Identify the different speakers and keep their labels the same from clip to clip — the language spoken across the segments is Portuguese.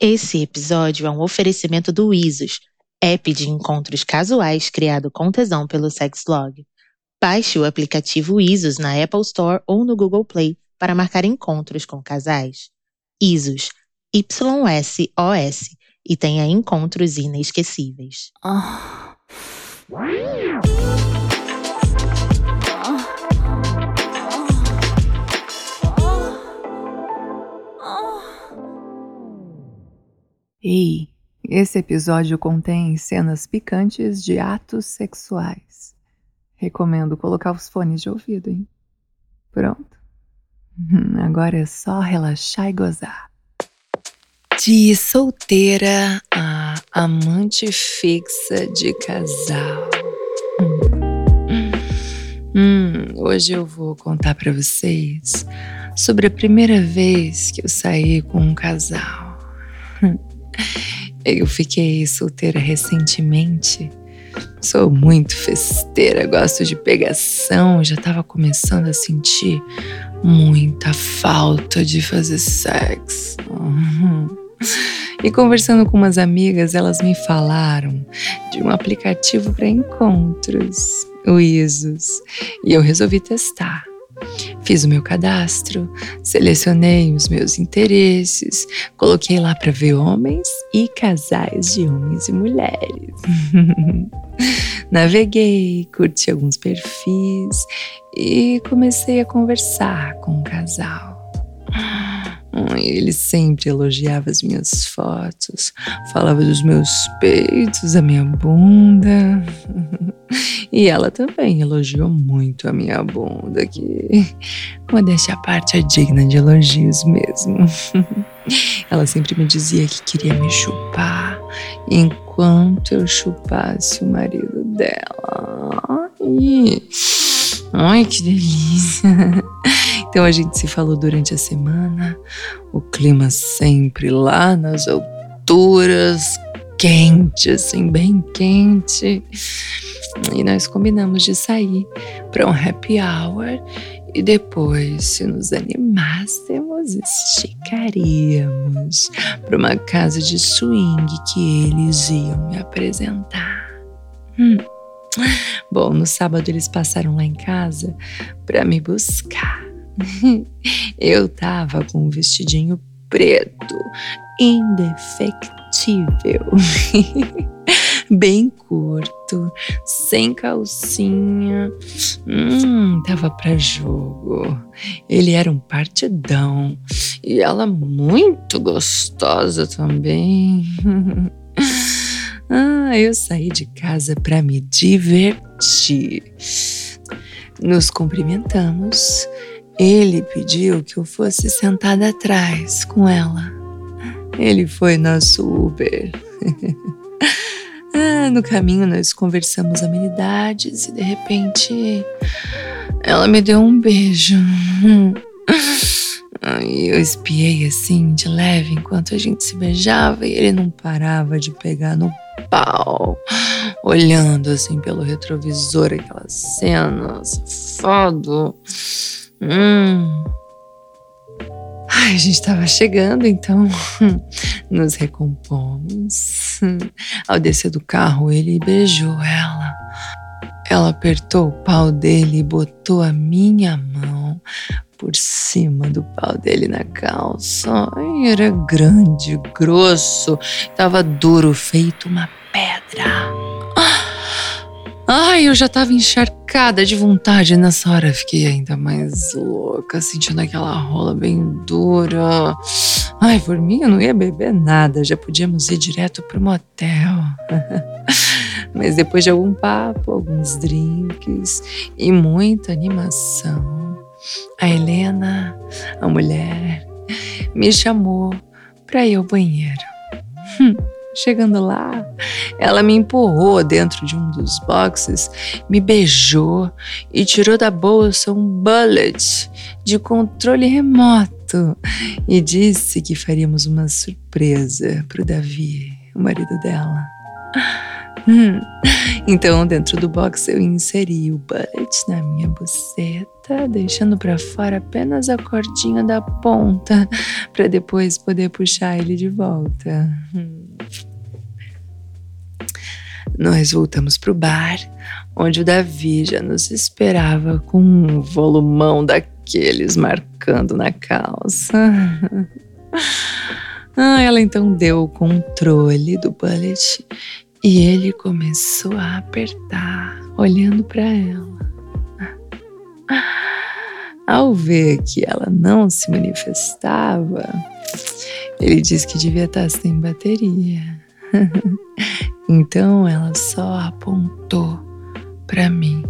Speaker 1: Esse episódio é um oferecimento do Isos, app de encontros casuais criado com tesão pelo Sexlog. Baixe o aplicativo Isos na Apple Store ou no Google Play para marcar encontros com casais. Isos, Y-S-O-S, e tenha encontros inesquecíveis.
Speaker 2: Ei, esse episódio contém cenas picantes de atos sexuais. Recomendo colocar os fones de ouvido, hein? Pronto. Hum, Agora é só relaxar e gozar. De solteira a amante fixa de casal. Hum. Hum, hoje eu vou contar pra vocês sobre a primeira vez que eu saí com um casal. Eu fiquei solteira recentemente. Sou muito festeira, gosto de pegação, já tava começando a sentir muita falta de fazer sexo. Uhum. E conversando com umas amigas, elas me falaram de um aplicativo para encontros, o Isos, e eu resolvi testar. Fiz o meu cadastro, selecionei os meus interesses, coloquei lá para ver homens e casais de homens e mulheres. Naveguei, curti alguns perfis e comecei a conversar com o casal. Ele sempre elogiava as minhas fotos, falava dos meus peitos, da minha bunda. E ela também elogiou muito a minha bunda, que, modéstia à parte, é digna de elogios mesmo. Ela sempre me dizia que queria me chupar enquanto eu chupasse o marido dela. Ai, ai que delícia! Então a gente se falou durante a semana, o clima sempre lá nas alturas, quente, assim, bem quente. E nós combinamos de sair para um happy hour e depois, se nos animássemos, esticaríamos para uma casa de swing que eles iam me apresentar. Hum. Bom, no sábado eles passaram lá em casa para me buscar. Eu tava com um vestidinho preto, indefectível. Bem curto, sem calcinha. Hum, tava pra jogo. Ele era um partidão. E ela muito gostosa também. Ah, eu saí de casa pra me divertir. Nos cumprimentamos. Ele pediu que eu fosse sentada atrás com ela. Ele foi nosso Uber. ah, no caminho nós conversamos amenidades e de repente ela me deu um beijo. Eu espiei assim de leve enquanto a gente se beijava e ele não parava de pegar no pau, olhando assim pelo retrovisor aquela cena, safado. Hum. Ai, a gente tava chegando, então nos recompomos. Ao descer do carro, ele beijou ela. Ela apertou o pau dele e botou a minha mão por cima do pau dele na calça. Ai, era grande, grosso, tava duro, feito uma pedra. Ai, eu já tava encharcada de vontade. Nessa hora fiquei ainda mais louca, sentindo aquela rola bem dura. Ai, por mim eu não ia beber nada, já podíamos ir direto pro motel. Mas depois de algum papo, alguns drinks e muita animação, a Helena, a mulher, me chamou para ir ao banheiro. Hum, chegando lá, ela me empurrou dentro de um dos boxes, me beijou e tirou da bolsa um bullet de controle remoto e disse que faríamos uma surpresa para o Davi, o marido dela. Então, dentro do box, eu inseri o bullet na minha buceta, deixando para fora apenas a cordinha da ponta, para depois poder puxar ele de volta. Nós voltamos pro bar, onde o Davi já nos esperava com um volumão daqueles marcando na calça. Ah, ela então deu o controle do bullet e ele começou a apertar, olhando para ela. Ao ver que ela não se manifestava, ele disse que devia estar sem bateria. Então ela só apontou para mim.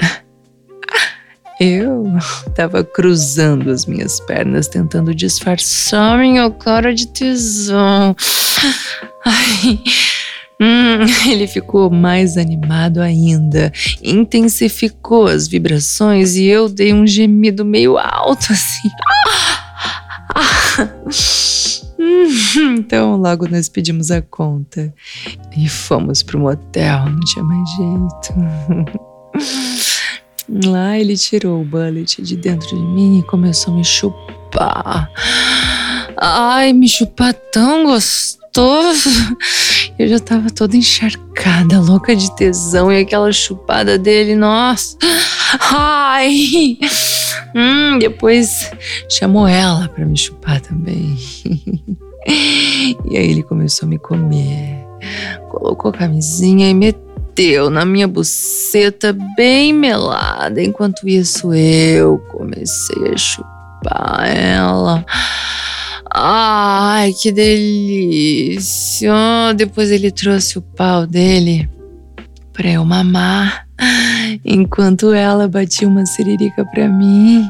Speaker 2: Eu estava cruzando as minhas pernas, tentando disfarçar minha cara de tesão. Ai, Hum, ele ficou mais animado ainda, intensificou as vibrações e eu dei um gemido meio alto assim. Hum, então, logo nós pedimos a conta e fomos pro motel, não tinha mais jeito. Lá ele tirou o bullet de dentro de mim e começou a me chupar. Ai, me chupar tão gostoso. Eu já tava toda encharcada, louca de tesão, e aquela chupada dele, nossa. Ai! Hum, depois chamou ela para me chupar também. e aí ele começou a me comer. Colocou a camisinha e meteu na minha buceta bem melada. Enquanto isso, eu comecei a chupar ela. Ai, que delícia! Depois ele trouxe o pau dele pra eu mamar, enquanto ela batia uma siririca pra mim.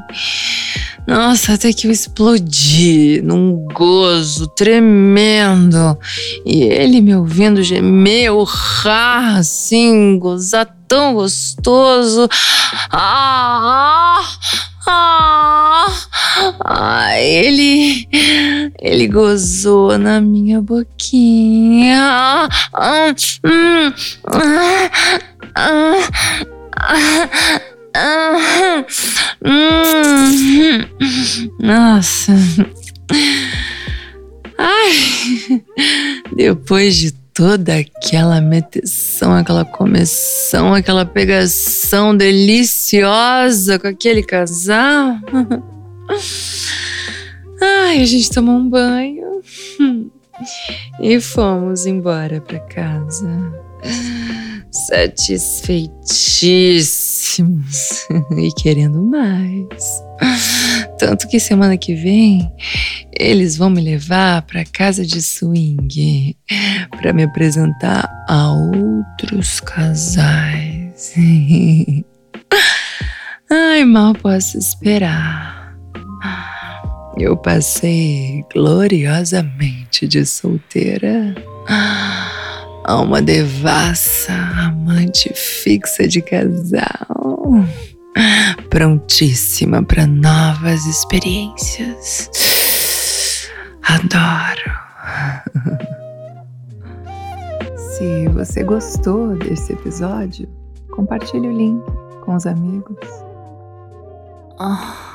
Speaker 2: Nossa, até que eu explodi num gozo tremendo. E ele me ouvindo gemer, urrar, assim, gozar tão gostoso. Ah, ah, ah, ele, ele gozou na minha boquinha. Ah, hum, ah, ah, hum, nossa. Ai, depois de toda aquela meteção, aquela começão, aquela pegação deliciosa com aquele casal. Ai, a gente tomou um banho e fomos embora para casa. Satisfeitíssimos e querendo mais. Tanto que semana que vem eles vão me levar para casa de swing para me apresentar a outros casais. Ai, mal posso esperar. Eu passei gloriosamente de solteira a uma devassa amante fixa de casal prontíssima para novas experiências. Adoro.
Speaker 3: Se você gostou desse episódio, compartilhe o link com os amigos. Oh.